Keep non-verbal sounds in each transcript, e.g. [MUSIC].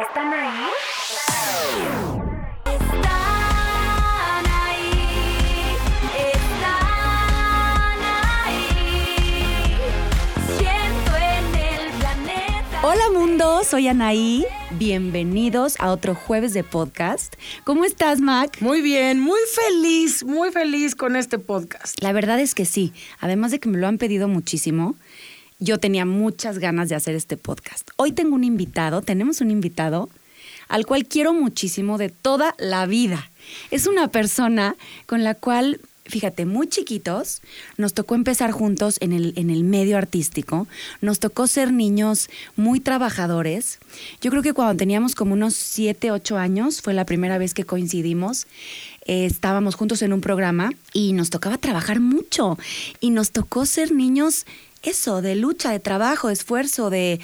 ¿Están ahí? Están ahí, están ahí. Siento en el planeta. Hola mundo, soy Anaí. Bienvenidos a otro jueves de podcast. ¿Cómo estás, Mac? Muy bien, muy feliz, muy feliz con este podcast. La verdad es que sí. Además de que me lo han pedido muchísimo, yo tenía muchas ganas de hacer este podcast. Hoy tengo un invitado, tenemos un invitado al cual quiero muchísimo de toda la vida. Es una persona con la cual, fíjate, muy chiquitos, nos tocó empezar juntos en el, en el medio artístico, nos tocó ser niños muy trabajadores. Yo creo que cuando teníamos como unos 7, 8 años fue la primera vez que coincidimos. Eh, estábamos juntos en un programa y nos tocaba trabajar mucho y nos tocó ser niños, eso, de lucha, de trabajo, de esfuerzo, de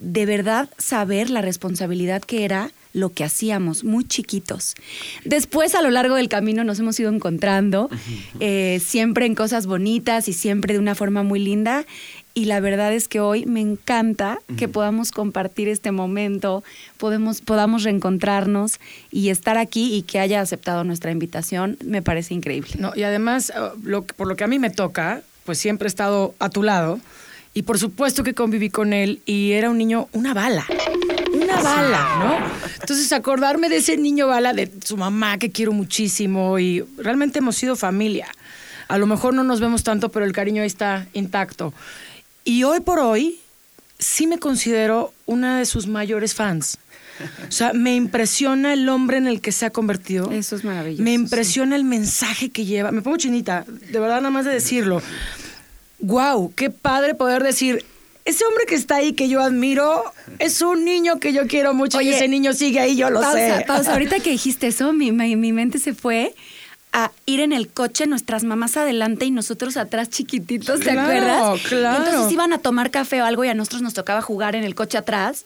de verdad saber la responsabilidad que era lo que hacíamos, muy chiquitos. Después, a lo largo del camino, nos hemos ido encontrando, eh, siempre en cosas bonitas y siempre de una forma muy linda. Y la verdad es que hoy me encanta que podamos compartir este momento, podemos, podamos reencontrarnos y estar aquí y que haya aceptado nuestra invitación. Me parece increíble. No, y además, lo que- por lo que a mí me toca, pues siempre he estado a tu lado. Y por supuesto que conviví con él y era un niño, una bala. Una bala, ¿no? Entonces, acordarme de ese niño bala, de su mamá, que quiero muchísimo, y realmente hemos sido familia. A lo mejor no nos vemos tanto, pero el cariño ahí está intacto. Y hoy por hoy, sí me considero una de sus mayores fans. O sea, me impresiona el hombre en el que se ha convertido. Eso es maravilloso, Me sí. impresiona el mensaje que lleva. Me pongo chinita, de verdad, nada más de decirlo. Wow, qué padre poder decir. Ese hombre que está ahí que yo admiro es un niño que yo quiero mucho y Oye, ese niño sigue ahí, yo lo pausa, sé. pausa. Ahorita que dijiste eso, mi, mi, mi mente se fue a ir en el coche, nuestras mamás adelante y nosotros atrás chiquititos, ¿te Claro, acuerdas? claro. Y entonces iban a tomar café o algo y a nosotros nos tocaba jugar en el coche atrás.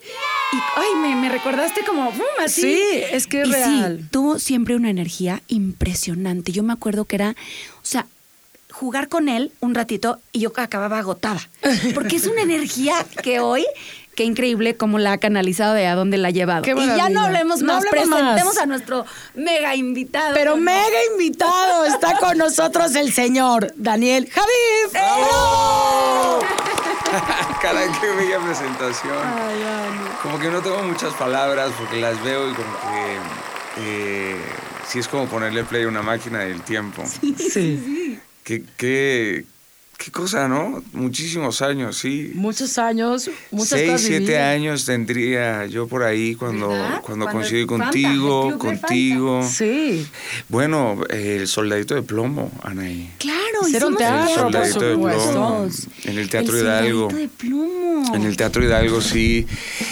Y, ay, me, me recordaste como, ¡bum! Así. Sí, es que es Y real. Sí, tuvo siempre una energía impresionante. Yo me acuerdo que era, o sea, jugar con él un ratito y yo acababa agotada. Porque es una energía que hoy, qué increíble cómo la ha canalizado y a dónde la ha llevado. Qué y ya no hablemos No más, hablemos más. presentemos a nuestro mega invitado. Pero mega invitado, está con nosotros el señor Daniel Javif. [LAUGHS] Caray, qué bella presentación. Como que no tengo muchas palabras porque las veo y como que eh, sí es como ponerle play a una máquina del tiempo. Sí. Qué, qué, qué cosa, ¿no? Muchísimos años, sí. Muchos años, muchas Seis, cosas siete vividas. años tendría yo por ahí cuando, ¿Verdad? cuando Cuando coincidí Fanta, contigo, contigo. Sí. Bueno, el soldadito de plomo, Anaí. Claro, Hicieron teatro, El soldadito de plomo. En el Teatro El Hidalgo. soldadito de plomo. En el Teatro Hidalgo, sí.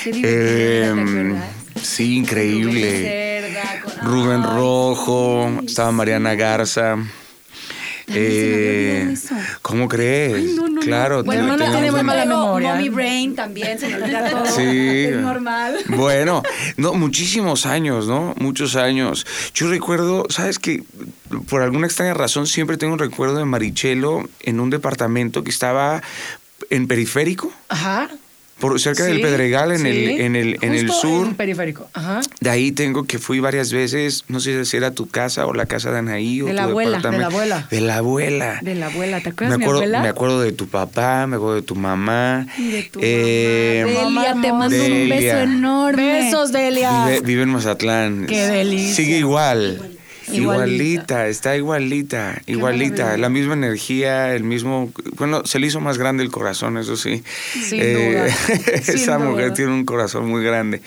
Qué divertido, ¿te Em, sí, increíble. Rubén Rojo, estaba Mariana. Garza. Ay, se me había Eh, eso. ¿Cómo crees? Ay, no, no, no. claro, Bueno, teníamos tiene muy mala memoria. Mommy Brain también, se me olvida todo. Sí. Es normal. Bueno, no, muchísimos años, ¿no? Muchos años. Yo recuerdo, ¿sabes qué? Por alguna extraña razón siempre tengo un recuerdo de Marichelo en un departamento que estaba en periférico, Ajá. Por cerca del Pedregal, en sí. el, en el, en el sur. En periférico. Ajá. De ahí tengo que fui varias veces, no sé si era tu casa o la casa de Anaí o De tu la abuela, de la departamento. abuela. De la abuela. De la abuela, ¿te Me acuerdas de mi acuerdo, abuela? me acuerdo de tu papá, me acuerdo de tu mamá. Y de tu Eh, mamá. Delia, te mando un beso enorme. Besos, Delia. Vive, vive en Mazatlán. Qué delicia. Sigue igual. Igualita. Igualita, está igualita, igualita, la misma energía, el mismo, bueno, se le hizo más grande el corazón, eso sí. Sin duda, [LAUGHS] sin esa mujer duda. tiene un corazón muy grande.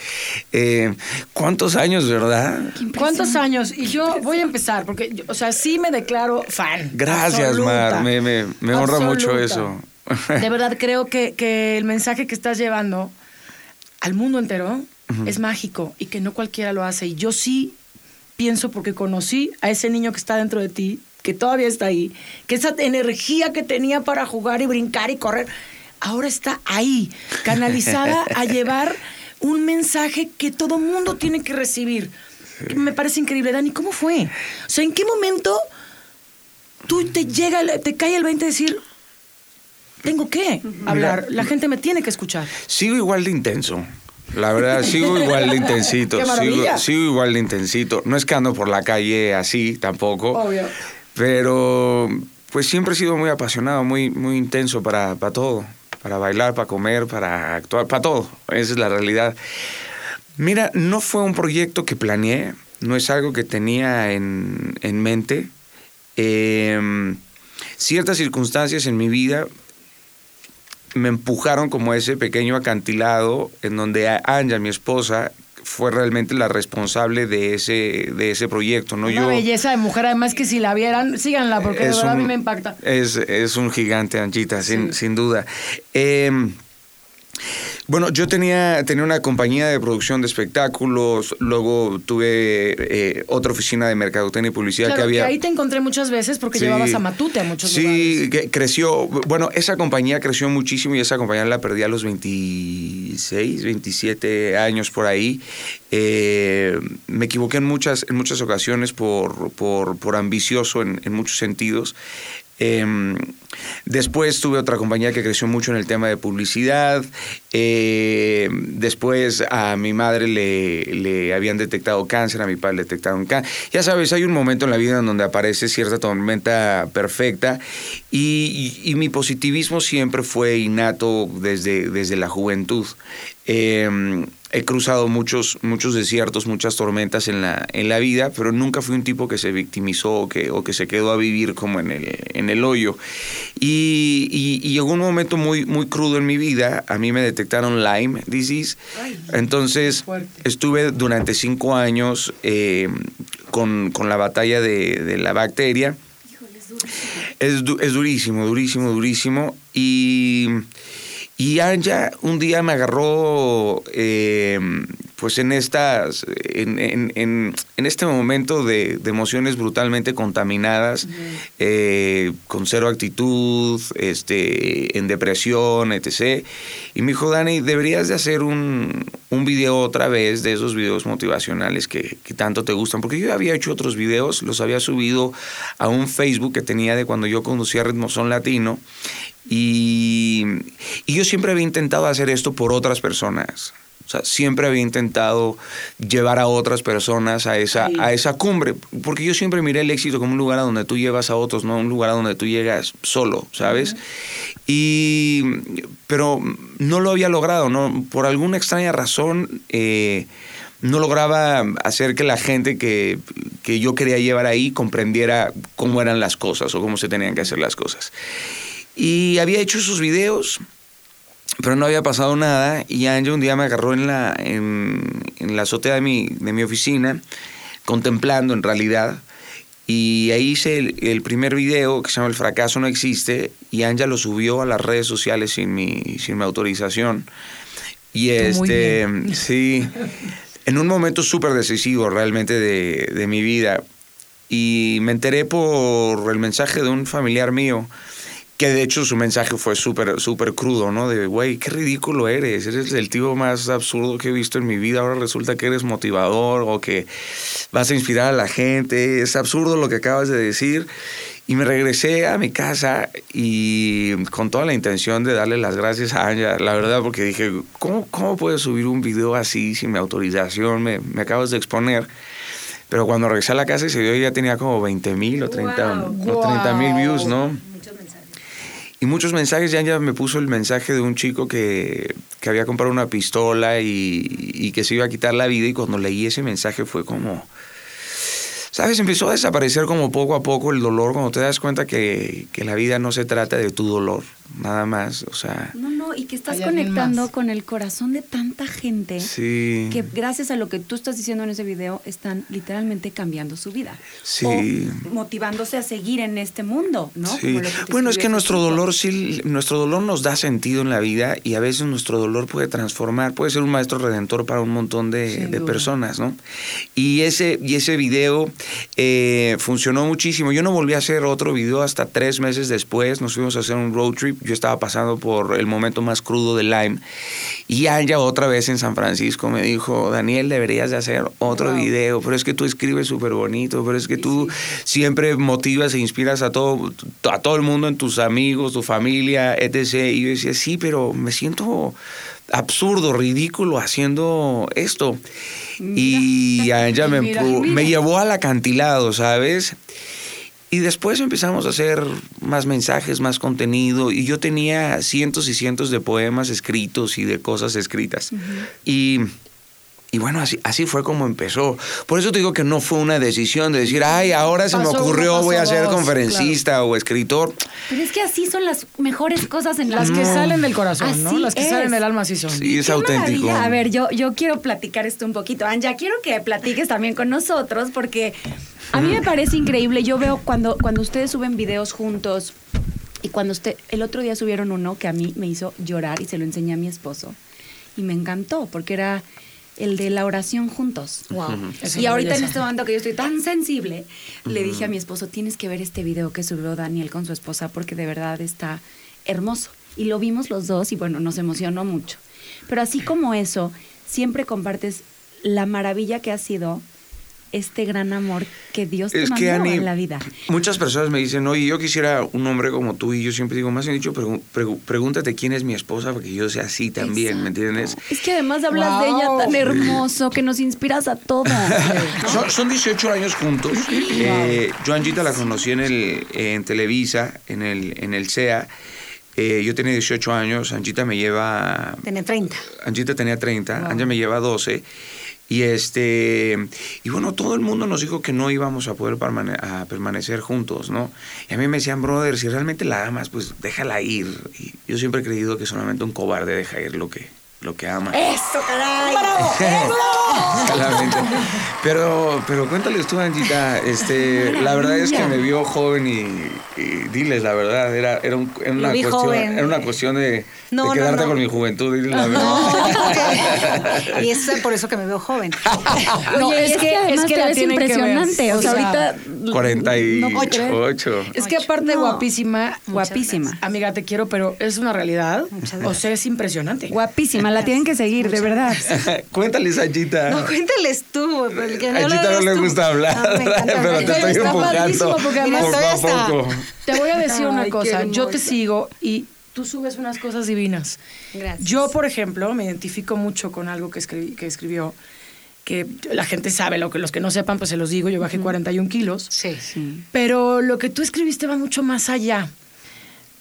Eh, ¿Cuántos años, verdad? ¿Cuántos años? Y yo voy a empezar, porque, yo- o sea, sí me declaro fan. Gracias, Absoluta. Mar, me, me, me honra mucho eso. De verdad creo que, que el mensaje que estás llevando al mundo entero es mágico y que no cualquiera lo hace. Y yo sí pienso porque conocí a ese niño que está dentro de ti, que todavía está ahí, que esa energía que tenía para jugar y brincar y correr, ahora está ahí, canalizada [LAUGHS] a llevar un mensaje que todo mundo tiene que recibir. Que Me parece increíble. Dani, ¿cómo fue? O sea, ¿en qué momento tú te llega, te cae el 20 de decir, tengo que hablar, la gente me tiene que escuchar? Sigo igual de intenso. La verdad, sigo [LAUGHS] igual de intensito. ¡Qué sigo, igual de intensito. No es que ando por la calle así tampoco. Obvio. Pero pues siempre he sido muy apasionado, muy, muy intenso para, para todo. Para bailar, para comer, para actuar, para todo. Esa es la realidad. Mira, no fue un proyecto que planeé, no es algo que tenía en, en mente. Eh, ciertas circunstancias en mi vida me empujaron como ese pequeño acantilado en donde Anja, mi esposa, fue realmente la responsable de ese, de ese proyecto. ¿no? Una Yo, belleza de mujer, además que si la vieran, síganla, porque de verdad a mí me impacta. Es, es un gigante, Anchita, sin, sin duda. Eh, bueno, yo tenía, tenía una compañía de producción de espectáculos, luego tuve eh, otra oficina de mercadotecnia y publicidad Claro, que había... que ahí te encontré muchas veces porque Sí. llevabas a Matute a muchos Sí, lugares. que creció. Bueno, esa compañía creció muchísimo y esa compañía la perdí a los 26, 27 años por ahí. Eh, me equivoqué en muchas, en muchas ocasiones por, por, por ambicioso en, en muchos sentidos. Eh, después tuve otra compañía que creció mucho en el tema de publicidad. Eh, después a mi madre le, le habían detectado cáncer, a mi padre le detectaron cáncer. Ya sabes, hay un momento en la vida en donde aparece cierta tormenta perfecta y, y- mi positivismo siempre fue innato desde, desde la juventud. Eh, he cruzado muchos, muchos desiertos, muchas tormentas en la, en la vida, pero nunca fui un tipo que se victimizó o que, o que se quedó a vivir como en el, en el hoyo. Y, y- y llegó un momento muy, muy crudo en mi vida. A mí me detectaron Lyme disease. Entonces estuve durante cinco años eh, con, con la batalla de, de la bacteria. Es, du- es durísimo, durísimo, durísimo. Y, y Anja un día me agarró eh, pues en estas, en, en- en- en este momento de, de emociones brutalmente contaminadas, eh, con cero actitud, este, en depresión, etc. Y me dijo, Dani, deberías de hacer un, un video otra vez de esos videos motivacionales que, que tanto te gustan. Porque yo había hecho otros videos, los había subido a un Facebook que tenía de cuando yo conducía Ritmo Son Latino. Y, y yo siempre había intentado hacer esto por otras personas. O sea, siempre había intentado llevar a otras personas a esa, Sí. a esa cumbre. Porque yo siempre miré el éxito como un lugar a donde tú llevas a otros, no un lugar a donde tú llegas solo, ¿sabes? Y, pero no lo había logrado, ¿no? Por alguna extraña razón, eh, no lograba hacer que la gente que, que yo quería llevar ahí comprendiera cómo eran las cosas o cómo se tenían que hacer las cosas. Y había hecho esos videos, pero no había pasado nada. Y Anja un día me agarró en la, en, en la azotea de mi, de mi oficina, contemplando en realidad. Y ahí hice el, el primer video que se llama El fracaso no existe. Y Anja lo subió a las redes sociales sin mi, sin mi autorización. Y este, sí, en un momento súper decisivo realmente de, de mi vida. Y me enteré por el mensaje de un familiar mío, que de hecho su mensaje fue súper, súper crudo, ¿no? De, güey, qué ridículo eres, eres el tipo más absurdo que he visto en mi vida, ahora resulta que eres motivador o que vas a inspirar a la gente, es absurdo lo que acabas de decir. Y me regresé a mi casa y con toda la intención de darle las gracias a Anja, la verdad, porque dije, ¿cómo, cómo puedes subir un video así sin mi autorización? Me, me acabas de exponer. Pero cuando regresé a la casa ese video ya tenía como 20 mil o 30 mil views, ¿no? Y muchos mensajes, ya ya me puso el mensaje de un chico que, que había comprado una pistola y, y que se iba a quitar la vida y cuando leí ese mensaje fue como... ¿Sabes? Empezó a desaparecer como poco a poco el dolor cuando te das cuenta que, que la vida no se trata de tu dolor, nada más. O sea, No, no, y que estás conectando con el corazón de tanta gente sí. que gracias a lo que tú estás diciendo en ese video están literalmente cambiando su vida. Sí. O motivándose a seguir en este mundo, ¿no? Sí. Bueno, es que nuestro dolor sí, nuestro dolor nos da sentido en la vida y a veces nuestro dolor puede transformar, puede ser un maestro redentor para un montón de, de personas, ¿no? Y ese, y ese video eh, funcionó muchísimo. Yo no volví a hacer otro video hasta tres meses después. Nos fuimos a hacer un road trip. Yo estaba pasando por el momento más crudo de Lyme. Y Anja otra vez en San Francisco me dijo, Daniel, deberías de hacer otro video, pero es que tú escribes súper bonito, pero es que tú siempre motivas e inspiras a todo, a todo el mundo, en tus amigos, tu familia, etc. Y yo decía, sí, pero me siento absurdo, ridículo haciendo esto. Y Anja me, [LAUGHS] Mira, empu- mira. me llevó al acantilado, ¿sabes? Y después empezamos a hacer más mensajes, más contenido. Y yo tenía cientos y cientos de poemas escritos y de cosas escritas. Y. Y bueno, así, así fue como empezó. Por eso te digo que no fue una decisión de decir, ay, ahora se me Pasó ocurrió, voy a ser dos, conferencista o escritor. Pero es que así son las mejores cosas en la Las que salen del corazón, ¿no? Así Las que es. salen del alma así son. Sí, es Qué auténtico. maravilla. A ver, yo, yo quiero platicar esto un poquito. Anja, quiero que platiques también con nosotros porque a mí me parece increíble. Yo veo cuando, cuando ustedes suben videos juntos y cuando usted, el otro día subieron uno que a mí me hizo llorar y se lo enseñé a mi esposo y me encantó porque era el de la oración juntos. Wow. Y ahorita en este momento que yo estoy tan sensible, le dije a mi esposo, tienes que ver este video que subió Daniel con su esposa porque de verdad está hermoso. Y lo vimos los dos y bueno, nos emocionó mucho. Pero así como eso, siempre compartes la maravilla que ha sido este gran amor que Dios te Es mandó que, Ani, en la vida. muchas personas me dicen, oye, yo quisiera un hombre como tú. Y yo siempre digo, más bien dicho, pregúntate quién es mi esposa, porque yo sea así también, ¿me entiendes? Es que además hablas de ella Wow. tan hermoso que nos inspiras a todos. [LAUGHS] Son, son 18 años juntos. Eh, yo Angita la conocí en, el, en Televisa, en el, en el CEA. Eh, yo tenía 18 años, Angita me lleva... Tiene 30. Angita tenía 30, Anja me lleva 12. Y este y bueno, todo el mundo nos dijo que no íbamos a poder permane- a permanecer juntos, ¿no? Y a mí me decían, brother, si realmente la amas, pues déjala ir. Y yo siempre he creído que solamente un cobarde deja ir lo que, lo que ama. ¡Eso, caray! [LAUGHS] [LAUGHS] Claramente. Pero, pero cuéntales tú, Angita, este, la verdad es que me vio joven y, y diles la verdad, era, era, un- era una, cuestión, joven. era una cuestión de, No, de no, quedarte no. con mi juventud, diles la verdad. No, [LAUGHS] y es por eso que me veo joven. [LAUGHS] No, Oye, es es, que- es que la ves tienen que impresionante. O, sea, ahorita... 48. Es que aparte No. guapísima, Guapísima. amiga, te quiero, pero es una realidad. Muchas O sea, es impresionante. Guapísima, la tienen que seguir, de verdad. Cuéntales, Angita. No, cuéntales tú. porque A no lo Chita no le tú. gusta hablar, Ah, me encanta [LAUGHS] pero te estoy Está empujando padrísimo porque además poco todavía a está- poco. Te voy a decir Ay, una cosa. Yo te sigo y tú subes unas cosas divinas. Gracias. Yo, por ejemplo, me identifico mucho con algo que, escribí- que escribió, que la gente sabe, lo que los que no sepan, pues se los digo, yo bajé 41 kilos. Sí. Pero lo que tú escribiste va mucho más allá,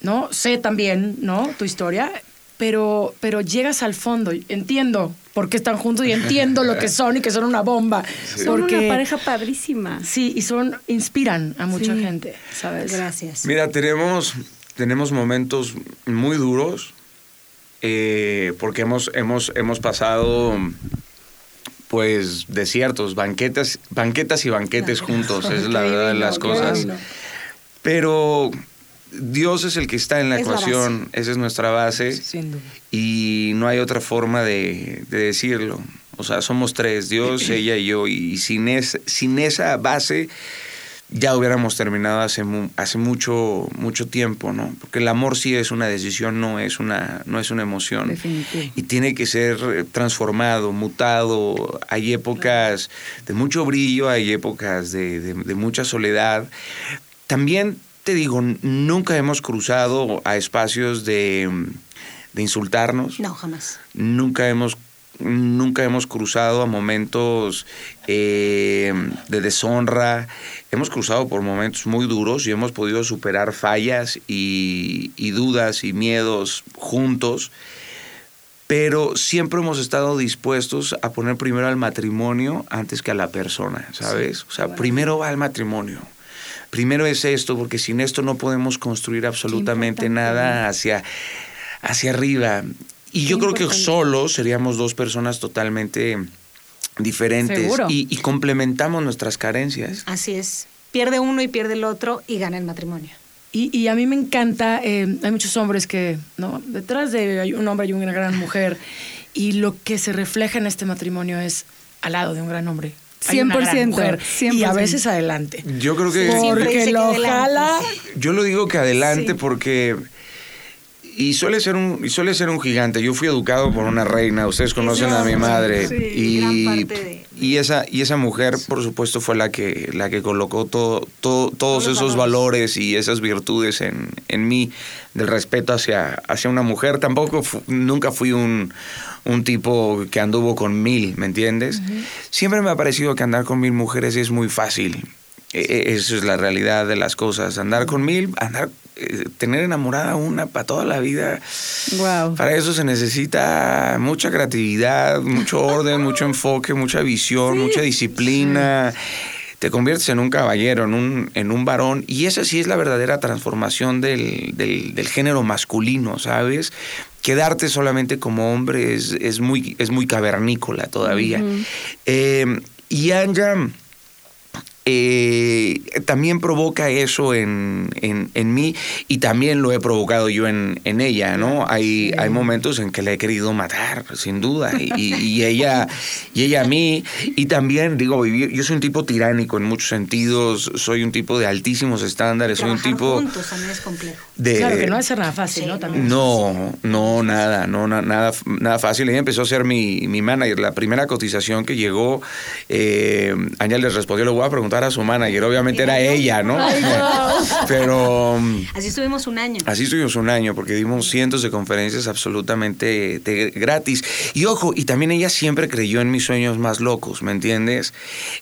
¿no? Sé también, ¿no? Tu historia, pero, pero llegas al fondo. Entiendo por qué están juntos y entiendo lo que son y que son una bomba. Son porque, una pareja padrísima. Sí, y son, inspiran a mucha Sí. gente, ¿sabes? Gracias. Mira, tenemos, tenemos momentos muy duros eh, porque hemos, hemos, hemos pasado pues desiertos, banquetas, banquetas y banquetes juntos, es la [LAUGHS] verdad de las cosas. Pero Dios es el que está en la Es la ecuación, esa es nuestra base. Sin duda. y no hay otra forma de, de decirlo. O sea, somos tres, Dios, [CLEARS THROAT] ella y yo, y sin, es, sin esa base ya hubiéramos terminado hace, mu- hace mucho, mucho tiempo, ¿no? Porque el amor sí es una decisión, no es una, no es una emoción. Definitivo. Y tiene que ser transformado, mutado. Hay épocas de mucho brillo, hay épocas de, de- de mucha soledad. También te digo, nunca hemos cruzado a espacios de, de insultarnos. No, jamás. Nunca hemos nunca hemos cruzado a momentos eh, de deshonra. Hemos cruzado por momentos muy duros y hemos podido superar fallas y, y dudas y miedos juntos. Pero siempre hemos estado dispuestos a poner primero al matrimonio antes que a la persona, ¿sabes? o sea, primero va al matrimonio. Primero es esto, porque sin esto no podemos construir absolutamente nada hacia, hacia arriba. Y yo creo que solo seríamos dos personas totalmente diferentes Seguro. y, y complementamos nuestras carencias. Así es. Pierde uno y pierde el otro y gana el matrimonio. Y, y a mí me encanta, eh, hay muchos hombres que, ¿no? Detrás de un hombre hay una gran mujer y lo que se refleja en este matrimonio es al lado de un gran hombre. Hay una gran 100%, mujer, Y a 100%. veces adelante. Yo creo que... Porque que lo jala. Yo lo digo que adelante Sí. porque y suele ser un y suele ser un gigante. Yo fui educado por una reina, ustedes conocen a mi madre Sí, y de- y esa y esa mujer, por supuesto, fue la que la que colocó todo, todo todos los esos valores y esas virtudes en, en mí del respeto hacia hacia una mujer. Tampoco fu- nunca fui un un tipo que anduvo con mil, ¿me entiendes? Siempre me ha parecido que andar con mil mujeres es muy fácil. E- e- Eso es la realidad de las cosas. Andar con mil, andar, eh, tener enamorada a una para toda la vida. Wow. Para eso se necesita mucha creatividad, mucho orden, [LAUGHS] mucho enfoque, mucha visión, mucha disciplina. Te conviertes en un caballero, en un, en un varón. Y esa sí es la verdadera transformación del, del- del género masculino, ¿sabes? Quedarte solamente como hombre es, es, muy, es muy cavernícola todavía. Eh, y Anja eh, también provoca eso en, en, en mí y también lo he provocado yo en, en ella, ¿no? Hay, hay momentos en que la he querido matar, sin duda, y, y- ella y ella a mí. Y también, digo, vivir, yo soy un tipo tiránico en muchos sentidos, soy un tipo de altísimos estándares, soy un tipo juntos también es complejo. de... Claro que no va a ser nada fácil, Sí, ¿no? También. No, no, nada, no, na- nada, nada fácil. Ella empezó a ser mi, mi manager. La primera cotización que llegó, eh, Anya les respondió, le voy a preguntar a su manager. Obviamente era ella, ¿no? [LAUGHS] Pero mm, Así estuvimos un año. así estuvimos un año porque dimos cientos de conferencias absolutamente de- gratis. Y ojo, y también ella siempre creyó en mis sueños más locos, ¿me entiendes?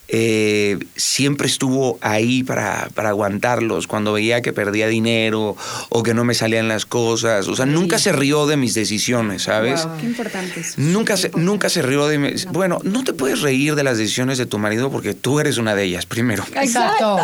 Eh, siempre estuvo ahí para, para aguantarlos cuando veía que perdía dinero o que no me salían las cosas. O sea, nunca se rió de mis decisiones, ¿sabes? Qué importante. Nunca se, nunca se rió de mis... Bueno, no te puedes reír de las decisiones de tu marido porque tú eres una de ellas, primero. Exacto.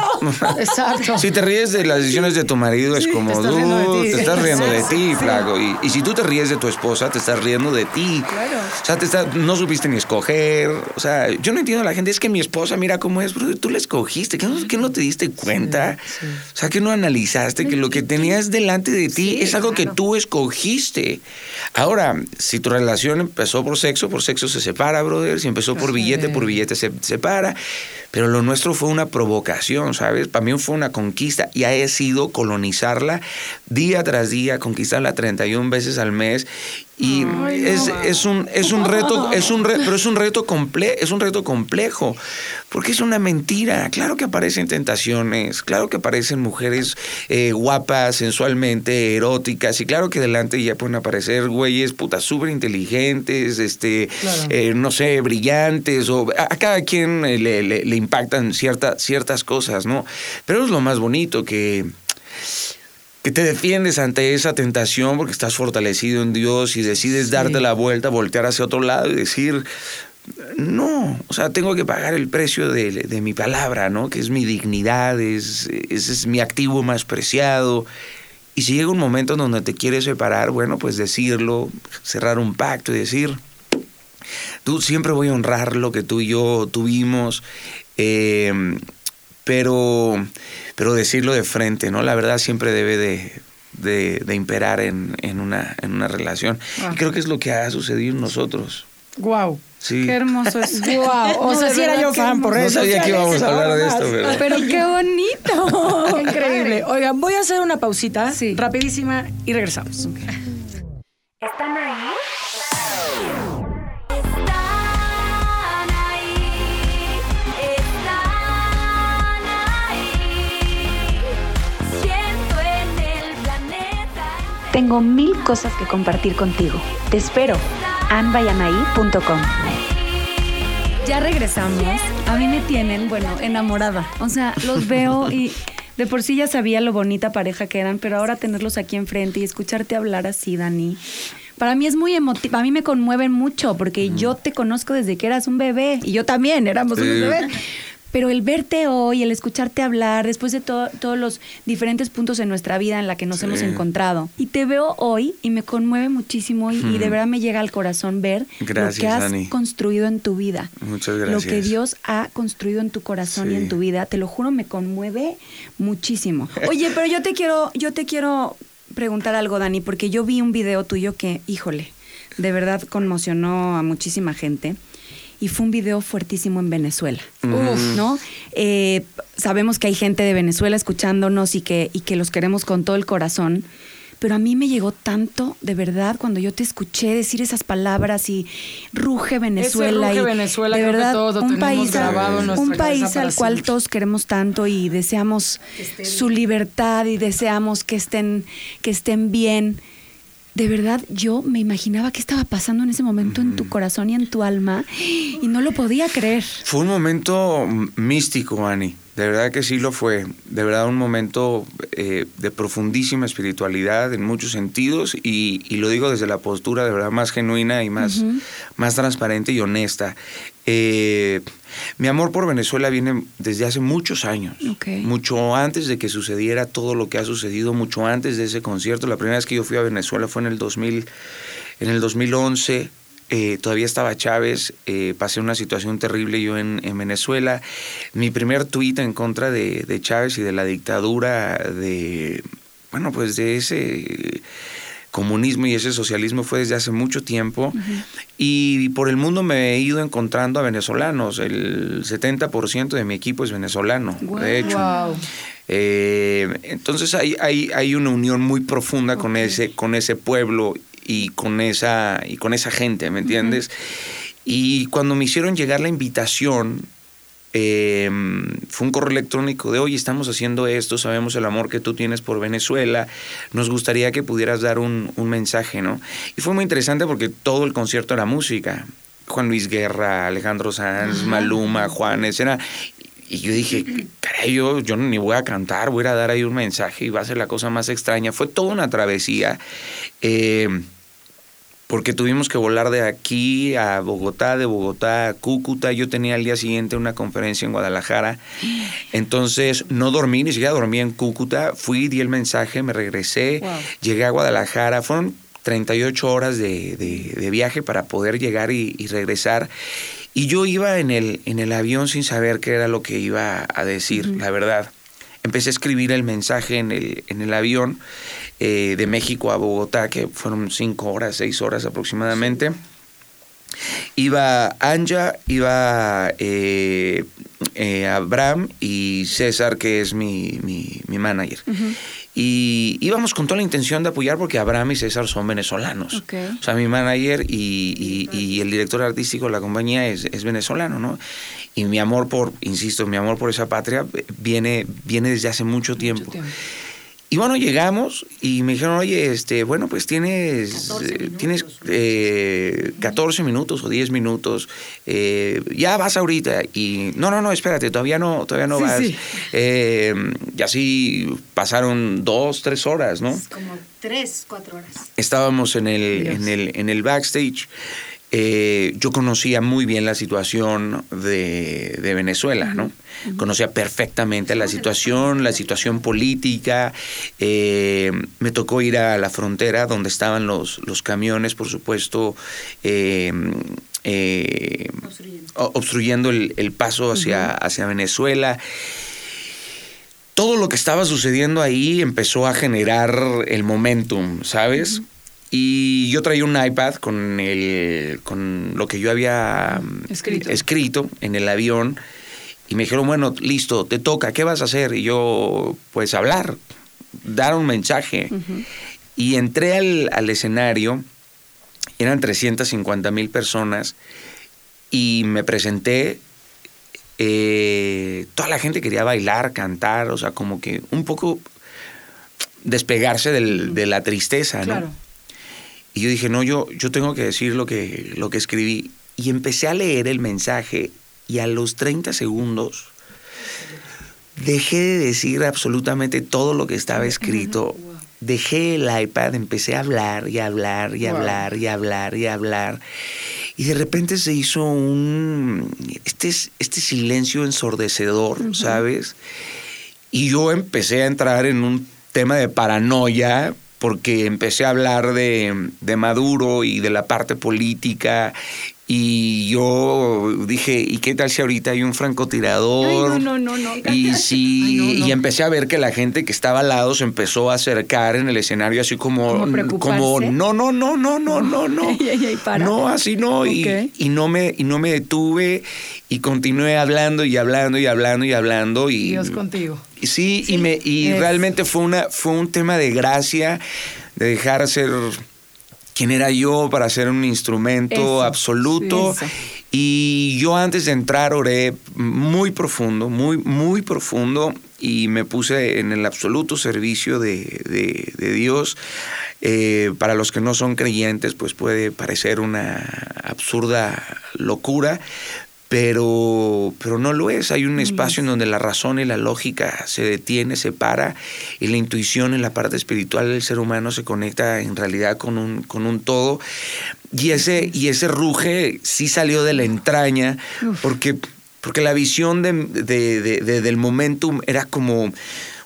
Exacto. Si te ríes de las decisiones de tu marido es como, te estás riendo de te estás riendo de ti, Sí. flaco. Y, y si tú te ríes de tu esposa, te estás riendo de ti. Claro. O sea, te está- no supiste ni escoger. O sea, yo no entiendo a la gente, es que mi esposa, mira cómo es, bro, tú la escogiste, ¿qué no, qué no te diste cuenta? O sea, que no analizaste que lo que tenías delante de ti es algo que tú escogiste. Ahora, si tu relación empezó por sexo, por sexo se separa, brother. Si empezó por billete, por billete se separa. Pero lo nuestro fue una provocación, ¿sabes? Para mí fue una conquista y ha sido colonizarla día tras día, conquistarla 31 veces al mes. Y es, es un es un reto, es un re- pero es un reto comple es un reto complejo, porque es una mentira. Claro que aparecen tentaciones, claro que aparecen mujeres eh, guapas, sensualmente, eróticas, y claro que delante ya pueden aparecer güeyes putas súper inteligentes, este, Claro. eh, no sé, brillantes, o a, a cada quien eh, le, le- le impactan cierta- ciertas cosas, ¿no? Pero es lo más bonito que que te defiendes ante esa tentación porque estás fortalecido en Dios y decides darte la vuelta, voltear hacia otro lado y decir, no, o sea, tengo que pagar el precio de, de mi palabra, ¿no? Que es mi dignidad, es, ese es mi activo más preciado. Y si llega un momento en donde te quieres separar, bueno, pues decirlo, cerrar un pacto y decir, tú siempre voy a honrar lo que tú y yo tuvimos, eh, pero, pero decirlo de frente, ¿no? La verdad siempre debe de, de- de imperar en, en una, en una relación. Ah. Y creo que es lo que ha sucedido en nosotros. Wow. Sí. Qué hermoso es. [LAUGHS] Wow. O sea, sí era yo fan por No eso. sabía que íbamos a hablar de esto, pero... Pero qué bonito. Qué [LAUGHS] increíble. Oigan, voy a hacer una pausita Sí. rapidísima y regresamos. ¿Están Tengo mil cosas que compartir contigo. Te espero. anbayanaí.com Ya regresamos. A mí me tienen, bueno, enamorada. O sea, los veo y de por sí ya sabía lo bonita pareja que eran, pero ahora tenerlos aquí enfrente y escucharte hablar así, Dani. Para mí es muy emotivo, a mí me conmueven mucho porque yo te conozco desde que eras un bebé y yo también éramos Sí. unos bebés. Pero el verte hoy, el escucharte hablar, después de to- todos los diferentes puntos en nuestra vida en la que nos hemos encontrado, y te veo hoy y me conmueve muchísimo y, y de verdad me llega al corazón ver Gracias, lo que has Dani. construido en tu vida. Muchas Lo que gracias. Dios ha construido en tu corazón y en tu vida, te lo juro, me conmueve muchísimo. Oye, pero yo te quiero, yo te quiero preguntar algo, Dani, porque yo vi un video tuyo que, híjole, de verdad conmocionó a muchísima gente. Y fue un video fuertísimo en Venezuela. Uf, ¿no? Eh, sabemos que hay gente de Venezuela escuchándonos y que, y que los queremos con todo el corazón. pero a mí me llegó tanto, de verdad, cuando yo te escuché decir esas palabras y ruge Venezuela. ruge y Venezuela de creo que verdad, todos lo un tenemos país, al- grabado en nuestra un país al cual siempre. todos queremos tanto y deseamos su libertad y deseamos que estén, que estén bien. De verdad, yo me imaginaba qué estaba pasando en ese momento en tu corazón y en tu alma y no lo podía creer. Fue un momento místico, Ani. De verdad que sí lo fue. De verdad un momento eh, de profundísima espiritualidad en muchos sentidos y, y lo digo desde la postura de verdad más genuina y más, más transparente y honesta. Eh, mi amor por Venezuela viene desde hace muchos años. Mucho antes de que sucediera todo lo que ha sucedido, mucho antes de ese concierto. La primera vez que yo fui a Venezuela fue en el 2000, en el 2011. eh, todavía estaba Chávez, eh, pasé una situación terrible yo en, en Venezuela. Mi primer tuit en contra de, de Chávez y de la dictadura de, bueno, pues de ese comunismo y ese socialismo fue desde hace mucho tiempo y por el mundo me he ido encontrando a venezolanos. El 70% de mi equipo es venezolano, de hecho. Wow. Eh, entonces hay, hay, hay una unión muy profunda con, ese, con ese pueblo y con esa, y con esa gente, ¿me entiendes? Y cuando me hicieron llegar la invitación, eh, fue un correo electrónico de, oye, estamos haciendo esto, sabemos el amor que tú tienes por Venezuela, nos gustaría que pudieras dar un, un mensaje, ¿no? Y fue muy interesante porque todo el concierto era música. Juan Luis Guerra, Alejandro Sanz, Maluma, Juanes, era... Y yo dije, caray, yo, yo ni voy a cantar, voy a dar ahí un mensaje y va a ser la cosa más extraña. Fue toda una travesía. eh, porque tuvimos que volar de aquí a Bogotá, de Bogotá a Cúcuta. Yo tenía al día siguiente una conferencia en Guadalajara. Entonces no dormí, ni siquiera dormí en Cúcuta. Fui, di el mensaje, me regresé, Wow. llegué a Guadalajara. Fueron 38 horas de, de- de viaje para poder llegar y, y regresar. Y yo iba en el, en el avión sin saber qué era lo que iba a decir, la verdad. Empecé a escribir el mensaje en el, en el avión eh, de México a Bogotá, que fueron cinco horas, seis horas aproximadamente. Iba Anja, iba eh, eh, Abraham y César, que es mi, mi, mi manager. Y íbamos con toda la intención de apoyar porque Abraham y César son venezolanos. O sea, mi manager y, y- y el director artístico de la compañía es, es venezolano, ¿no? Y mi amor por, insisto, mi amor por esa patria eh, viene, viene desde hace mucho tiempo. tiempo. Y bueno, llegamos y me dijeron, oye, este, bueno, pues tienes, eh, tienes eh, 14 minutos o 10 minutos, eh, ya vas ahorita. Y no, no, no, espérate, todavía no, todavía no Sí, vas. sí. Eh, y así pasaron dos, tres horas, ¿no? Como tres, cuatro horas. Estábamos en el, Dios. en el, en el backstage. Eh, yo conocía muy bien la situación de, de Venezuela, ¿no? Conocía perfectamente la situación, la situación política. Eh, me tocó ir a la frontera donde estaban los, los camiones, por supuesto, eh, eh, obstruyendo. el, el paso hacia, hacia Venezuela. Todo lo que estaba sucediendo ahí empezó a generar el momentum, ¿sabes? Y yo traía un iPad con el con lo que yo había mm, Escrito. escrito en el avión y me dijeron, "Bueno, listo, te toca, ¿qué vas a hacer?" Y yo, pues hablar, dar un mensaje. Y entré al, al escenario, eran 350 mil personas y me presenté eh, toda la gente quería bailar, cantar, o sea, como que un poco despegarse del- de la tristeza, ¿no? Claro. Y yo dije, no, yo, yo tengo que decir lo que, lo que escribí. Y empecé a leer el mensaje y a los 30 segundos dejé de decir absolutamente todo lo que estaba escrito. Dejé el iPad, empecé a hablar y a hablar y a hablar y a hablar y a hablar. Y de repente se hizo un... Este, este silencio ensordecedor, ¿sabes? Y yo empecé a entrar en un tema de paranoia porque empecé a hablar de, de Maduro y de la parte política y yo dije, ¿y qué tal si ahorita hay un francotirador? Ay, no, no, no, no. Y [LAUGHS] sí, Ay, y empecé a ver que la gente que estaba al lado se empezó a acercar en el escenario así como, ¿Como como no, no, no, no, no, [LAUGHS] no, no. No, así no. Y- Ok. Y, no me, y no me detuve y continué hablando y hablando y hablando y hablando. Y, Dios contigo. Sí, y, me, y es- realmente fue, una, fue un tema de gracia, de dejar ser quien era yo para ser un instrumento Eso, absoluto. eso. Y yo antes de entrar oré muy profundo, muy, muy profundo, y me puse en el absoluto servicio de, de- de Dios. Eh, para los que no son creyentes, pues puede parecer una absurda locura, pero, pero no lo es. Hay un espacio en donde la razón y la lógica se detiene, se para, y la intuición en la parte espiritual del ser humano se conecta en realidad con un, con un todo. Y ese, y ese ruge sí salió de la entraña, porque, porque la visión de, de- de- de- del momentum era como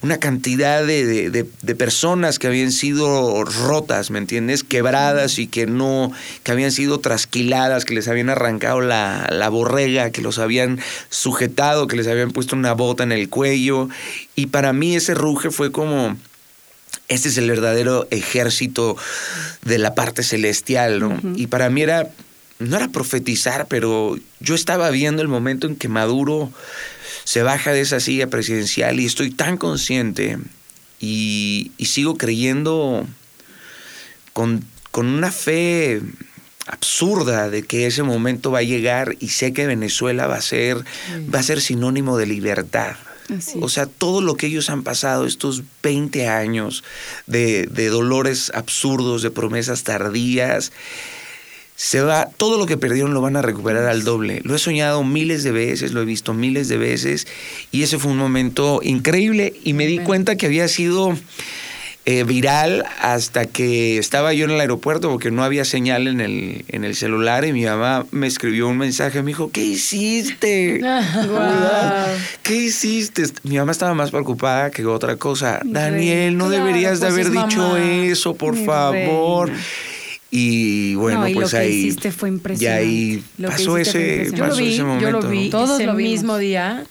una cantidad de, de- de- de personas que habían sido rotas, ¿me entiendes? Quebradas y que no, que habían sido trasquiladas, que les habían arrancado la, la borrega, que los habían sujetado, que les habían puesto una bota en el cuello. Y para mí ese ruge fue como, este es el verdadero ejército de la parte celestial, ¿no? Y para mí era, no era profetizar, pero yo estaba viendo el momento en que Maduro se baja de esa silla presidencial y estoy tan consciente y, y sigo creyendo con, con una fe absurda de que ese momento va a llegar y sé que Venezuela va a ser, va a ser sinónimo de libertad. Así O sea, todo lo que ellos han pasado, estos 20 años de, de dolores absurdos, de promesas tardías, se va, todo lo que perdieron lo van a recuperar al doble. Lo he soñado miles de veces, lo he visto miles de veces y ese fue un momento increíble y me di cuenta que había sido eh, viral hasta que estaba yo en el aeropuerto porque no había señal en el, en el celular y mi mamá me escribió un mensaje, me dijo, ¿qué hiciste? [LAUGHS] ¿Qué hiciste? Mi mamá estaba más preocupada que otra cosa. Daniel, no Claro, deberías de pues haber dicho mamá. eso, por Mi favor. reina. Y bueno, No, y lo pues que ahí. hiciste fue Y impresionante. ahí Lo que pasó hiciste fue ese, lo pasó vi, ese momento. yo lo vi ¿no? Todos ese lo vimos. mismo día.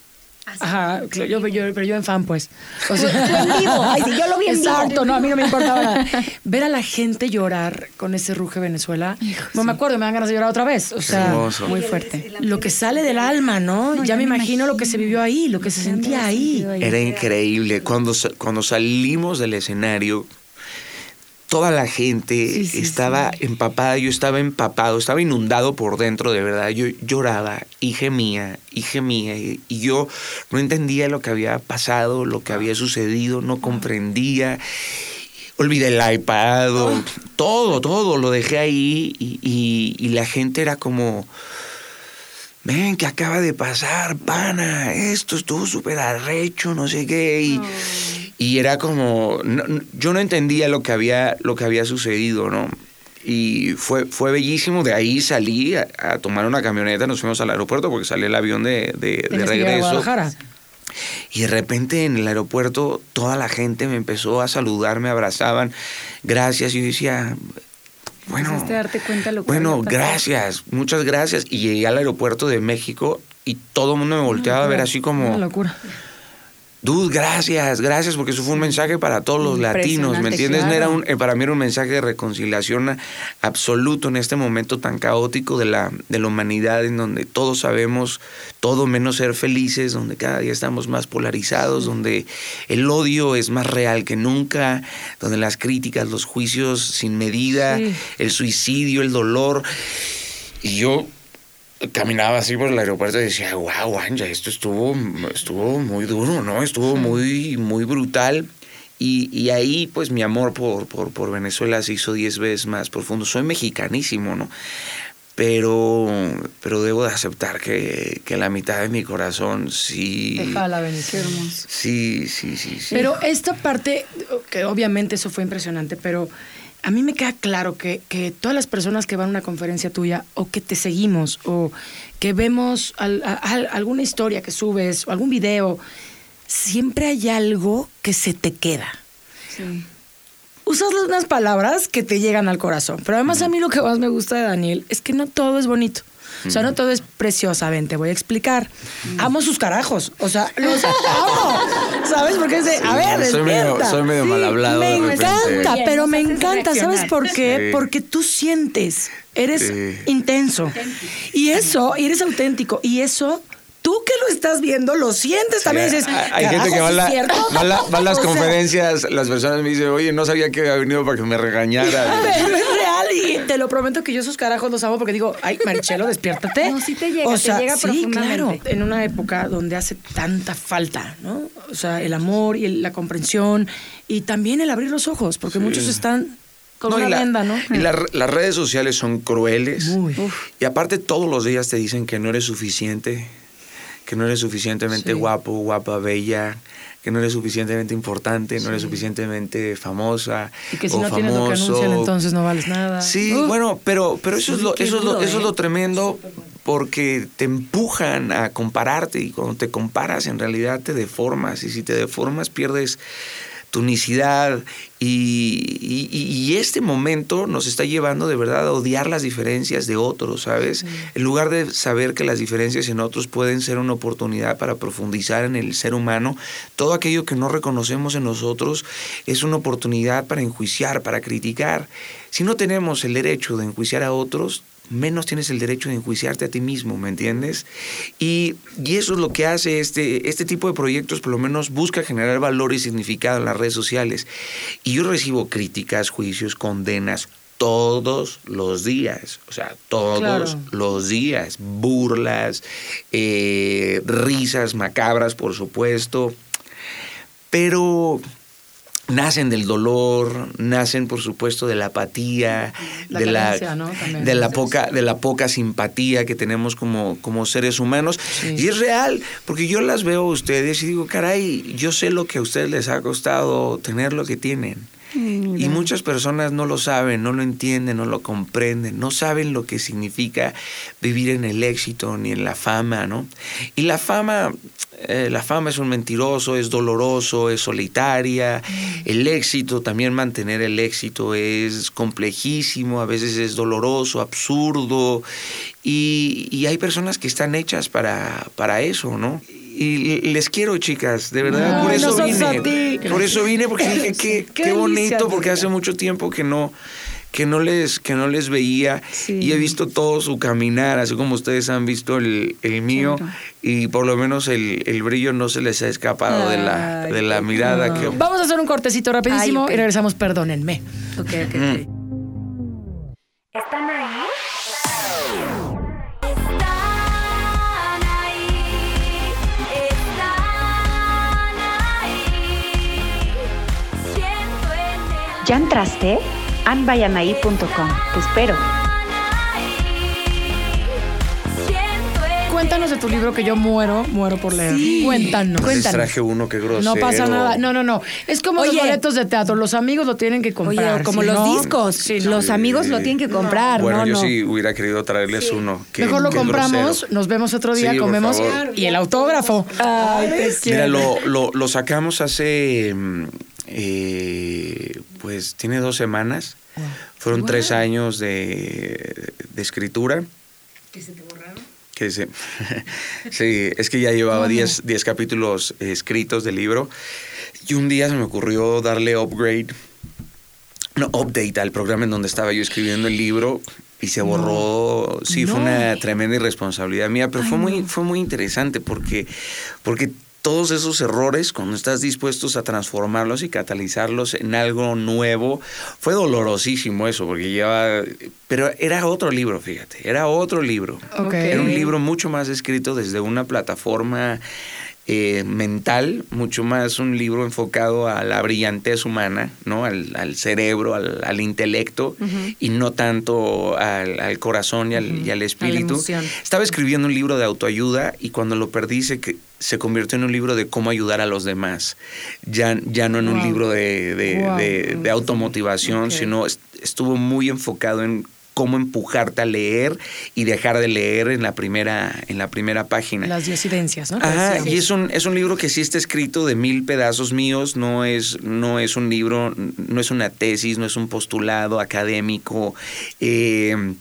Ajá, yo, yo- pero yo en fan, pues. O sea, Tú en vivo. [LAUGHS] Ay, sí, yo lo vi en vivo. Exacto, no, a mí no me importaba nada. Ver a la gente llorar con ese ruge Venezuela. no me acuerdo, me dan ganas de llorar otra vez. O sea, Hermoso. Muy fuerte. lo que sale del alma, ¿no? No, ya me me imagino lo que se vivió ahí, lo que se sentía ahí. Era increíble. Cuando, cuando salimos del escenario, toda la gente Sí, sí, estaba empapada, yo estaba empapado, estaba inundado por dentro, de verdad. Yo lloraba y gemía y gemía. Y, y yo no entendía lo que había pasado, lo que había sucedido, no comprendía. Olvidé el iPad, o- todo, todo, lo dejé ahí y, y- y la gente era como, ven, que acaba de pasar, pana, esto estuvo súper arrecho, no sé qué. Y, y era como, no- yo no entendía lo que había, lo que había sucedido, ¿no? Y fue, fue bellísimo, de ahí salí a, a tomar una camioneta, nos fuimos al aeropuerto porque salió el avión de, de- regreso. Y de repente en el aeropuerto toda la gente me empezó a saludar, me abrazaban, gracias. Y yo decía, bueno, darte cuenta lo que bueno, gracias, muchas gracias. Y llegué al aeropuerto de México y todo el mundo me volteaba a ver así Una como, locura. Dude, gracias, gracias, porque eso fue un mensaje para todos los latinos, ¿me entiendes? Era un, eh, para mí era un mensaje de reconciliación absoluto en este momento tan caótico de la, de la humanidad, en donde todos sabemos todo menos ser felices, donde cada día estamos más polarizados, donde el odio es más real que nunca, donde las críticas, los juicios sin medida, Sí. el suicidio, el dolor. Y yo caminaba así por el aeropuerto y decía, wow, Anja, esto estuvo, estuvo muy duro, ¿no? Estuvo muy, muy brutal. Y, y ahí, pues, mi amor por, por, por Venezuela se hizo diez veces más profundo. Soy mexicanísimo, ¿no? Pero, pero debo de aceptar que, que la mitad de mi corazón sí... Te jala, Venezuela. Sí, sí, sí, sí. Pero esta parte, que obviamente eso fue impresionante, pero a mí me queda claro que, que todas las personas que van a una conferencia tuya o que te seguimos o que vemos al- a- a- alguna historia que subes o algún video, siempre hay algo que se te queda. Sí. Usas unas palabras que te llegan al corazón. Pero además a mí lo que más me gusta de Daniel es que no todo es bonito. O sea, no todo es preciosamente, voy a explicar. Amo sus carajos. O sea, los amo. ¿Sabes? Porque es de, a ver, soy medio- soy medio mal hablado Me de encanta, Bien, pero me encanta. ¿Sabes por qué? Sí. Porque tú sientes, eres Sí. intenso. Y eso, y eres auténtico. Y eso, tú que lo estás viendo, lo sientes también. dices, hay, hay gente que "Carajo, va a, ¿sí la- es cierto?" va a la- va a las [LAUGHS] O sea, conferencias, las personas me dicen, oye, no sabía que había venido para que me regañara. [LAUGHS] Pero es real y te lo prometo que yo esos carajos los amo porque digo, ay, Marichelo, despiértate. No, sí te llega, te llega sí, profundamente. claro. En una época donde hace tanta falta, ¿no? O sea, el amor y el- la comprensión y también el abrir los ojos, porque muchos están con No, una y la- venda, ¿no? y la- las redes sociales son crueles. Y aparte todos los días te dicen que no eres suficiente, que no eres suficientemente Sí. guapo, guapa, bella, que no eres suficientemente importante, no eres suficientemente famosa. Y que si o no tienes lo que famoso. anuncian, entonces no vales nada. Sí, Uh, bueno, pero, pero eso, es lo, eso, es lo, eso es lo ¿eh? tremendo porque te empujan a compararte y cuando te comparas en realidad te deformas y si te deformas pierdes tu unicidad y, y- y este momento nos está llevando de verdad a odiar las diferencias de otros, ¿sabes? En lugar de saber que las diferencias en otros pueden ser una oportunidad para profundizar en el ser humano, todo aquello que no reconocemos en nosotros es una oportunidad para enjuiciar, para criticar. Si no tenemos el derecho de enjuiciar a otros, menos tienes el derecho de enjuiciarte a ti mismo, ¿me entiendes? Y, y eso es lo que hace este, este tipo de proyectos, por lo menos busca generar valor y significado en las redes sociales. Y yo recibo críticas, juicios, condenas todos los días, o sea, todos Claro. los días, burlas, eh, risas macabras, por supuesto, pero nacen del dolor, nacen por supuesto de la apatía, La de, la, de la poca, de la poca simpatía que tenemos como, como seres humanos. Sí. Y es real, porque yo las veo a ustedes y digo, caray, yo sé lo que a ustedes les ha costado tener lo que tienen. Y muchas personas no lo saben, no lo entienden, no lo comprenden, no saben lo que significa vivir en el éxito ni en la fama, ¿no? Y la fama, eh, la fama es un mentiroso, es doloroso, es solitaria. El éxito, también mantener el éxito es complejísimo, a veces es doloroso, absurdo. Y, y hay personas que están hechas para, para eso, ¿no? Y les quiero, chicas, de verdad. Por eso vine. ti. Por eso vine, porque dije, qué, Qué qué bonito, porque hace mucho tiempo que no que no les que no les veía Sí. y he visto todo su caminar así como ustedes han visto el, el mío y por lo menos el, el brillo no se les ha escapado de la de la mirada que Vamos a hacer un cortecito rapidísimo Ay, y regresamos, perdónenme. Ok, ok, Mm. ok. ¿Están ahí? ¿Ya entraste? anbayanaí.com. Te espero. Cuéntanos de tu libro que yo muero, muero por leer. Cuéntanos. les traje uno que grosero No pasa nada. No, no, no. Es como Oye. los boletos de teatro. Los amigos lo tienen que Oye, comprar. como si los no- discos. Sí, no. Los amigos lo tienen que comprar, bueno ¿no? yo no. sí hubiera querido traerles uno Mejor lo compramos, grosero. nos vemos otro día, Sí, por comemos favor. y el autógrafo. Ay, te Mira, lo, lo sacamos hace, mm, eh, pues tiene dos semanas. Fueron tres años de, de escritura. ¿Que se te borraron? Que se, [LAUGHS] sí, es que ya llevaba 10 10 capítulos escritos del libro. Y un día se me ocurrió darle upgrade, no, update al programa en donde estaba yo escribiendo el libro. Y se borró, sí, fue No. una tremenda irresponsabilidad mía, pero fue muy, fue muy interesante porque, porque todos esos errores, cuando estás dispuestos a transformarlos y catalizarlos en algo nuevo, fue dolorosísimo eso, porque lleva, pero era otro libro, fíjate, era otro libro. Ok. Era un libro mucho más escrito desde una plataforma eh, mental, mucho más un libro enfocado a la brillantez humana, ¿no? Al, al cerebro, al, al intelecto, y no tanto al, al corazón y al, y al espíritu. Estaba escribiendo un libro de autoayuda y cuando lo perdí se, que- se convirtió en un libro de cómo ayudar a los demás. Ya, ya no en un libro de, de- Wow. de- de automotivación, sino est- estuvo muy enfocado en cómo empujarte a leer y dejar de leer en la primera, en la primera página. Las disidencias, ¿no? Ajá, y es un, es un libro que sí está escrito de mil pedazos míos, no es, no es un libro, no es una tesis, no es un postulado académico. eh,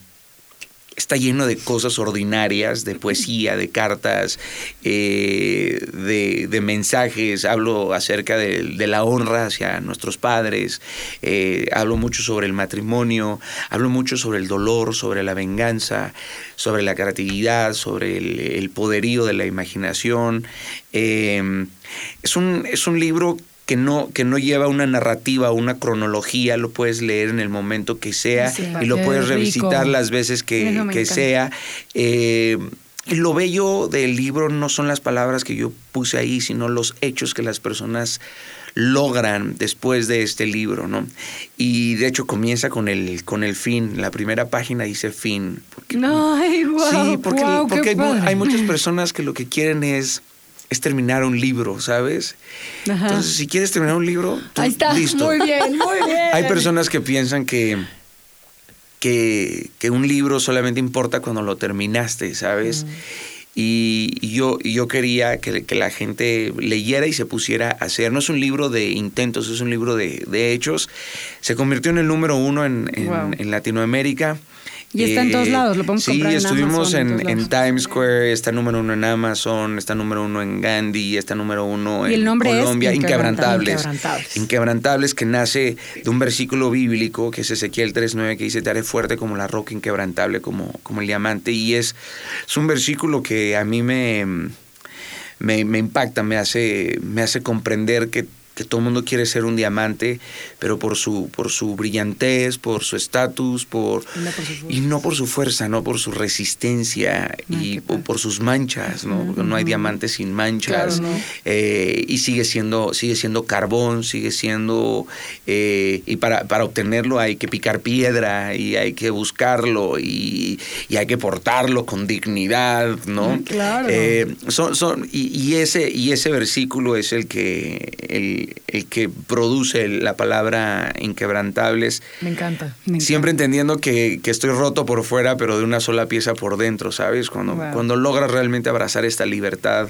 está lleno de cosas ordinarias, de poesía, de cartas, eh, de, de mensajes. Hablo acerca de, la honra hacia nuestros padres, eh, hablo mucho sobre el matrimonio, hablo mucho sobre el dolor, sobre la venganza, sobre la creatividad, sobre el, el poderío de la imaginación. Eh, es, un, es un libro que no, que no lleva una narrativa, una cronología, lo puedes leer en el momento que sea Sí. y lo puedes rico. revisitar las veces que, que sea. Eh, y lo bello del libro no son las palabras que yo puse ahí, sino los hechos que las personas logran después de este libro, ¿no? Y de hecho comienza con el, con el fin. La primera página dice fin. Porque, Ay, wow. sí, porque, qué porque hay, hay muchas personas que lo que quieren es, es terminar un libro, ¿sabes? Ajá. Entonces, si quieres terminar un libro, tú- Ahí está. [LAUGHS] listo. Muy bien, muy bien. Hay personas que piensan que, que, que un libro solamente importa cuando lo terminaste, ¿sabes? Y, y yo, y yo quería que, que la gente leyera y se pusiera a hacer. No es un libro de intentos, es un libro de, de hechos. Se convirtió en el número uno en, en- Wow. en Latinoamérica. Y está en todos lados, lo podemos sí, comprar en estuvimos Amazon, en en, en. Times Square, está número uno en Amazon, está número uno en Gandhi, está número uno Y en el nombre es Colombia. Inquebrantables. Inquebrantables. Inquebrantables. Inquebrantables, que nace de un versículo bíblico, que es Ezequiel 3.9, que dice, te haré fuerte como la roca inquebrantable, como, como el diamante. Y es, es un versículo que a mí me, me, me impacta, me hace, me hace comprender que, que todo el mundo quiere ser un diamante, pero por su, por su brillantez, por su estatus, por, y no por su fuerza, no por su resistencia Ay, y por, sus manchas, ¿no? Porque no hay diamantes sin manchas. Eh, y sigue siendo, sigue siendo carbón, sigue siendo, eh, y para, para obtenerlo hay que picar piedra y hay que buscarlo y, y hay que portarlo con dignidad, ¿no? Ah, claro. Eh, son, son, y, y ese, y ese versículo es el que, el, el que produce la palabra inquebrantables. Me encanta. Me encanta. Siempre entendiendo que, que estoy roto por fuera, pero de una sola pieza por dentro, ¿sabes? Cuando, Wow. cuando logras realmente abrazar esta libertad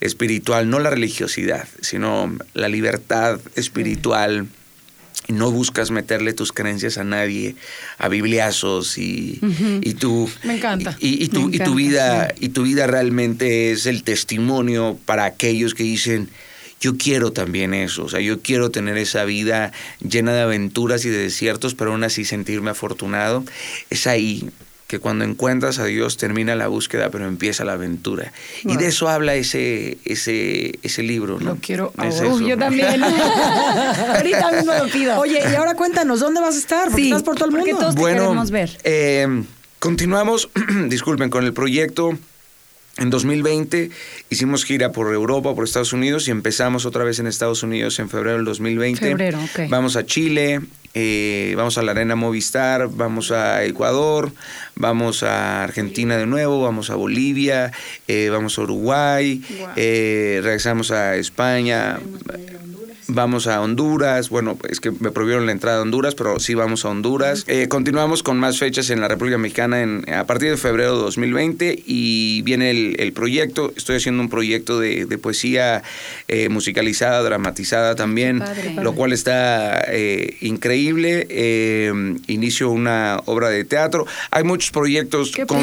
espiritual, no la religiosidad, sino la libertad espiritual. Y no buscas meterle tus creencias a nadie, a bibliazos y, y tú Me encanta. y, y tu, Me y tu vida y tu vida realmente es el testimonio para aquellos que dicen yo quiero también eso, o sea, yo quiero tener esa vida llena de aventuras y de desiertos, pero aún así sentirme afortunado. Es ahí que cuando encuentras a Dios termina la búsqueda, pero empieza la aventura. Y de eso habla ese, ese, ese libro, ¿no? Lo quiero Es ahora. eso. Uy, yo también. [LAUGHS] Ahorita mismo lo pido. Oye, y ahora cuéntanos, ¿dónde vas a estar? Porque Sí, estás por todo el porque mundo. todos- te queremos ver. eh, continuamos, [CLEARS THROAT] disculpen, con el proyecto. En 2020 hicimos gira por Europa, por Estados Unidos y empezamos otra vez en Estados Unidos en febrero del 2020. Febrero, ok. Vamos a Chile, eh, vamos a la Arena Movistar, vamos a Ecuador, vamos a Argentina de nuevo, vamos a Bolivia, eh, vamos a Uruguay, eh, regresamos a España. Vamos a Honduras, bueno, es que me prohibieron la entrada a Honduras, pero sí vamos a Honduras. Eh, continuamos con más fechas en la República Mexicana en, a partir de febrero de 2020 y viene el, el proyecto, estoy haciendo un proyecto de, de poesía eh, musicalizada, dramatizada también, lo cual está eh, increíble. Eh, inicio una obra de teatro. Hay muchos proyectos ¡Qué con,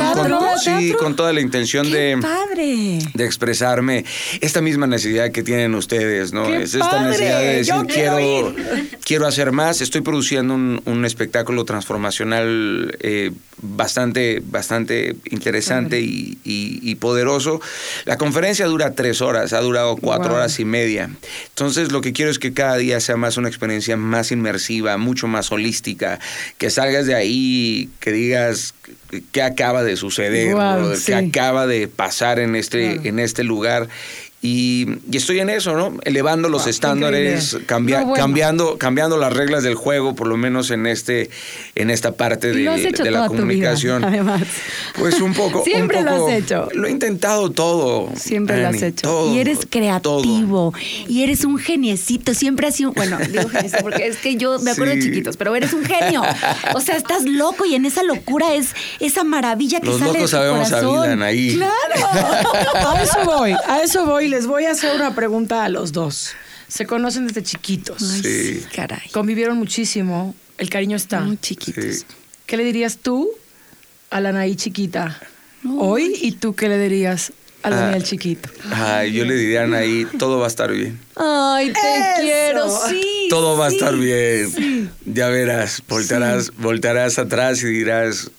sí, con toda la intención ¡Qué de padre! de expresarme esta misma necesidad que tienen ustedes, ¿no? ¡Qué es esta padre! necesidad de decir ¡Yo quiero quiero quiero hacer más. Estoy produciendo un, un espectáculo transformacional eh, bastante bastante interesante y, y- y poderoso. La conferencia dura tres horas, ha durado cuatro Wow. horas y media. Entonces lo que quiero es que cada día sea más una experiencia más inmersiva, mucho más holística, que salgas de ahí, que digas qué acaba de suceder, Wow, brother? sí. qué acaba de pasar en este, en este lugar. Y, y estoy en eso, ¿no? Elevando los Wow, estándares, cambia- No, bueno. cambiando, cambiando las reglas del juego, por lo menos en este, en esta parte de, la vida, comunicación. además. Pues un poco. un Siempre lo has hecho. Lo he intentado todo. Siempre lo has hecho. todo, y eres todo. creativo. Y eres un geniecito. Siempre has sido. Bueno, digo geniecito porque es que yo me acuerdo de chiquitos, pero eres un genio. O sea, estás loco y en esa locura es esa maravilla que Los sale locos de tu sabemos a corazón. vida, Anaí. ¡Claro! [LAUGHS] A eso voy, a eso voy. Les voy a hacer una pregunta a los dos. Se conocen desde chiquitos. Ay, Sí. sí, caray. Convivieron muchísimo. El cariño está. Muy chiquitos. Sí. ¿Qué le dirías tú a la Anaí chiquita hoy y tú qué le dirías al Ah. Daniel chiquito? Ay, yo le diría a Anaí, todo va a estar bien. Ay, te Eso. quiero, sí. Todo va a sí, estar bien. sí. Ya verás, voltarás, voltarás atrás y dirás,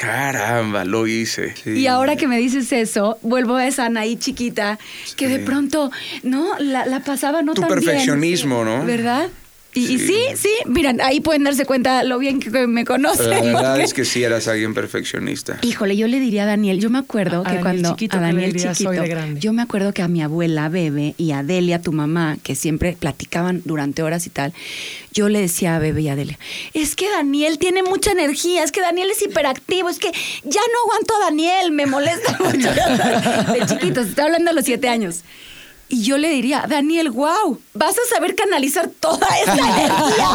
caramba, lo hice. Sí. Y ahora que me dices eso, vuelvo a esa Anaí chiquita que de pronto, ¿no? La, la pasaba no Tu tan bien. perfeccionismo, ¿no? ¿Verdad? Y y sí. Sí. sí, miren, ahí pueden darse cuenta lo bien que me conocen. La verdad porque- es que sí eras alguien perfeccionista. Híjole, yo le diría a Daniel, yo me acuerdo A que Daniel cuando chiquito, a ¿qué le Daniel chiquito, hoy de grande? yo me acuerdo que a mi abuela Bebe y a Delia, tu mamá, que siempre platicaban durante horas y tal, yo le decía a Bebe y a Delia, es que Daniel tiene mucha energía, es que Daniel es hiperactivo, es que ya no aguanto a Daniel, me molesta [LAUGHS] mucho. [LAUGHS] De chiquitos, estoy hablando de los siete años. Y yo le diría, Daniel, wow, vas a saber canalizar toda esta [LAUGHS] energía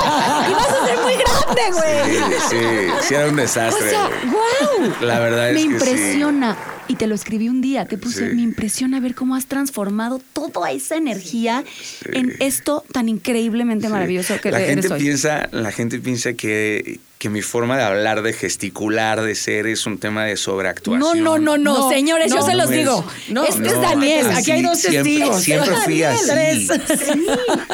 y vas a ser muy grande, güey. Sí, sí, sí era un desastre. O sea, wow. La verdad es me que impresiona. Y te lo escribí un día, te puse, Sí. me impresiona ver cómo has transformado toda esa energía en esto tan increíblemente maravilloso que la eres gente hoy. piensa la gente piensa que, que mi forma de hablar de gesticular de ser es un tema de no, sobreactuación no, no, no, No, señores, yo no, se los no es- digo. no, este es no, Daniel. así Aquí hay dos siempre- testigos. siempre fui así. Tres. Sí,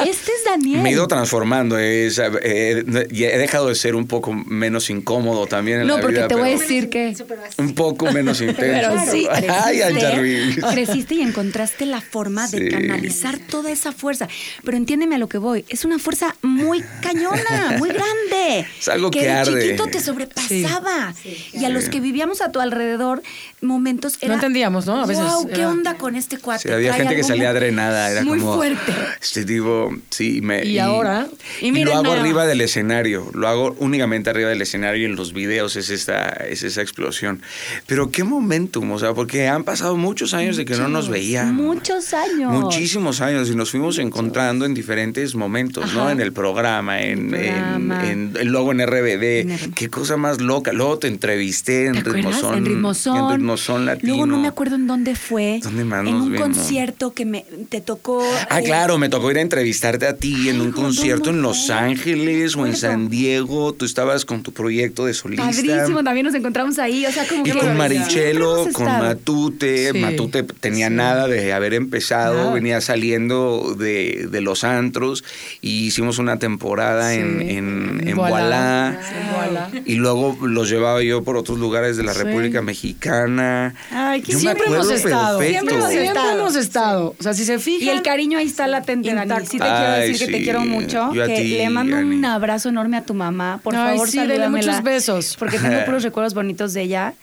este es Daniel. me he ido transformando es, eh, y he dejado de ser un poco menos incómodo también en no, la porque vida te voy a decir que... un poco menos intenso Pero sí, ay Ancha Ruiz. creciste, creciste y encontraste la forma de Sí. canalizar toda esa fuerza. Pero entiéndeme a lo que voy. Es una fuerza muy cañona, muy grande. Es algo que de chiquito te sobrepasaba. Y a los que vivíamos a tu alrededor, momentos era... No entendíamos, ¿no? A veces Wow, ¿qué era- onda con este cuate? Sí, había Trae gente que salía muy- drenada, era muy como fuerte. Este tipo, sí, me Y ahora, y y, lo hago nada arriba del escenario, lo hago únicamente arriba del escenario y en los videos es esta es esa explosión. Pero qué momentum, o sea, porque han pasado muchos años de que no nos veíamos. Muchos años. Muchísimos años y nos fuimos encontrando en diferentes momentos, ¿no? En el programa, en, el programa. en- en- luego en RBD. En. Qué cosa más loca. Luego te entrevisté en. Ritmozón. En Ritmozón. En Ritmozón Latino. Luego no me acuerdo en dónde fue. ¿Dónde más En nos un vimos? concierto que me te tocó. Ah, eh, claro, me tocó ir a entrevistarte a ti en un concierto ¿dónde en Los? Ángeles o en. San Diego. Tú estabas con tu proyecto de solista. Padrísimo, también nos encontramos ahí. O sea, como Y que con Marichelo, con. Matute. Sí. Matute tenía nada de haber empezado, venía saliendo de, de los antros y hicimos una temporada en, Sí. en, en Voilà. Voilà. Y luego los llevaba yo por otros lugares de la Sí. República Mexicana. Ay, que Yo me Siempre hemos estado. perfecto. Siempre hemos Siempre estado. hemos estado. O sea, si se fijan. Y el cariño ahí está latente, Dani. Sí te quiero Ay, decir que te sí. quiero mucho. Yo a que ti, le mando un abrazo enorme a tu mamá. Por Ay, favor, sí, dele salúdamela, muchos besos. Porque tengo [LAUGHS] puros recuerdos bonitos de ella.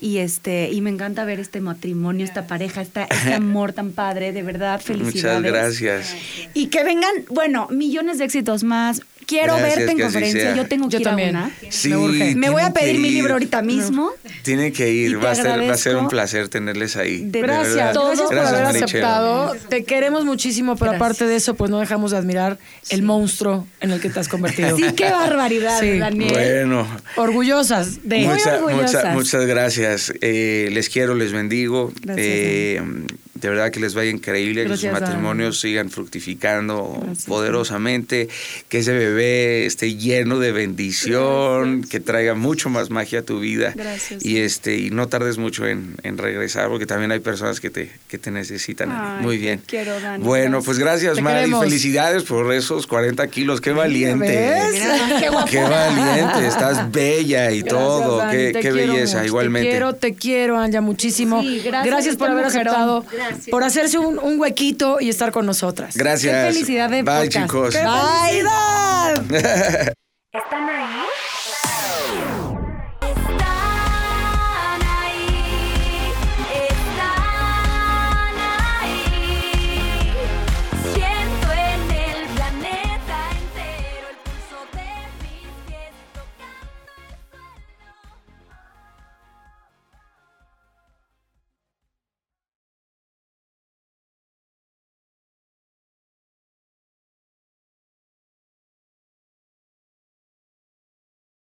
Y este, y me encanta ver este matrimonio, esta pareja, esta, este [LAUGHS] amor tan padre, de verdad, felicidades. Muchas gracias. Y que vengan, bueno, millones de éxitos más. Quiero Gracias, verte en conferencia. Yo tengo que Yo ir también. a una. Sí, Me urge. Me voy a pedir mi libro ahorita mismo. Tiene que ir, va a, ser, va a ser un placer tenerles ahí. De Gracias, verdad. todo. gracias por Gracias, haber aceptado. Te queremos muchísimo, pero Gracias. aparte de eso, pues no dejamos de admirar el monstruo en el que te has convertido. Sí, qué [LAUGHS] barbaridad, Sí. Daniel. Bueno, Orgullosas de Muy Mucha- orgullosas. mucha- muchas gracias. Eh, les quiero, les bendigo. Gracias, Eh, de verdad que les vaya increíble, que Gracias, sus matrimonios sigan fructificando Gracias, poderosamente, que ese bebé esté lleno de bendición, que traiga mucho más magia a tu vida. Gracias. Y este y no tardes mucho en, en regresar, porque también hay personas que te, que te necesitan. Ay, Muy te bien. quiero, Dani. Bueno, Gracias. pues gracias, Mari. Felicidades por esos 40 kilos. Qué valiente. ¿Ves? Qué guapo. Qué valiente, estás bella y Gracias, todo. Dani, qué te qué quiero belleza, mucho. igualmente. Te quiero, te quiero, Anja, muchísimo. Sí, gracias, por este haber mujerón. aceptado, por hacerse un, un huequito y estar con nosotras. Gracias. Qué felicidad de Bye, podcast. chicos. Qué Bye, Dan. ¿Están ahí?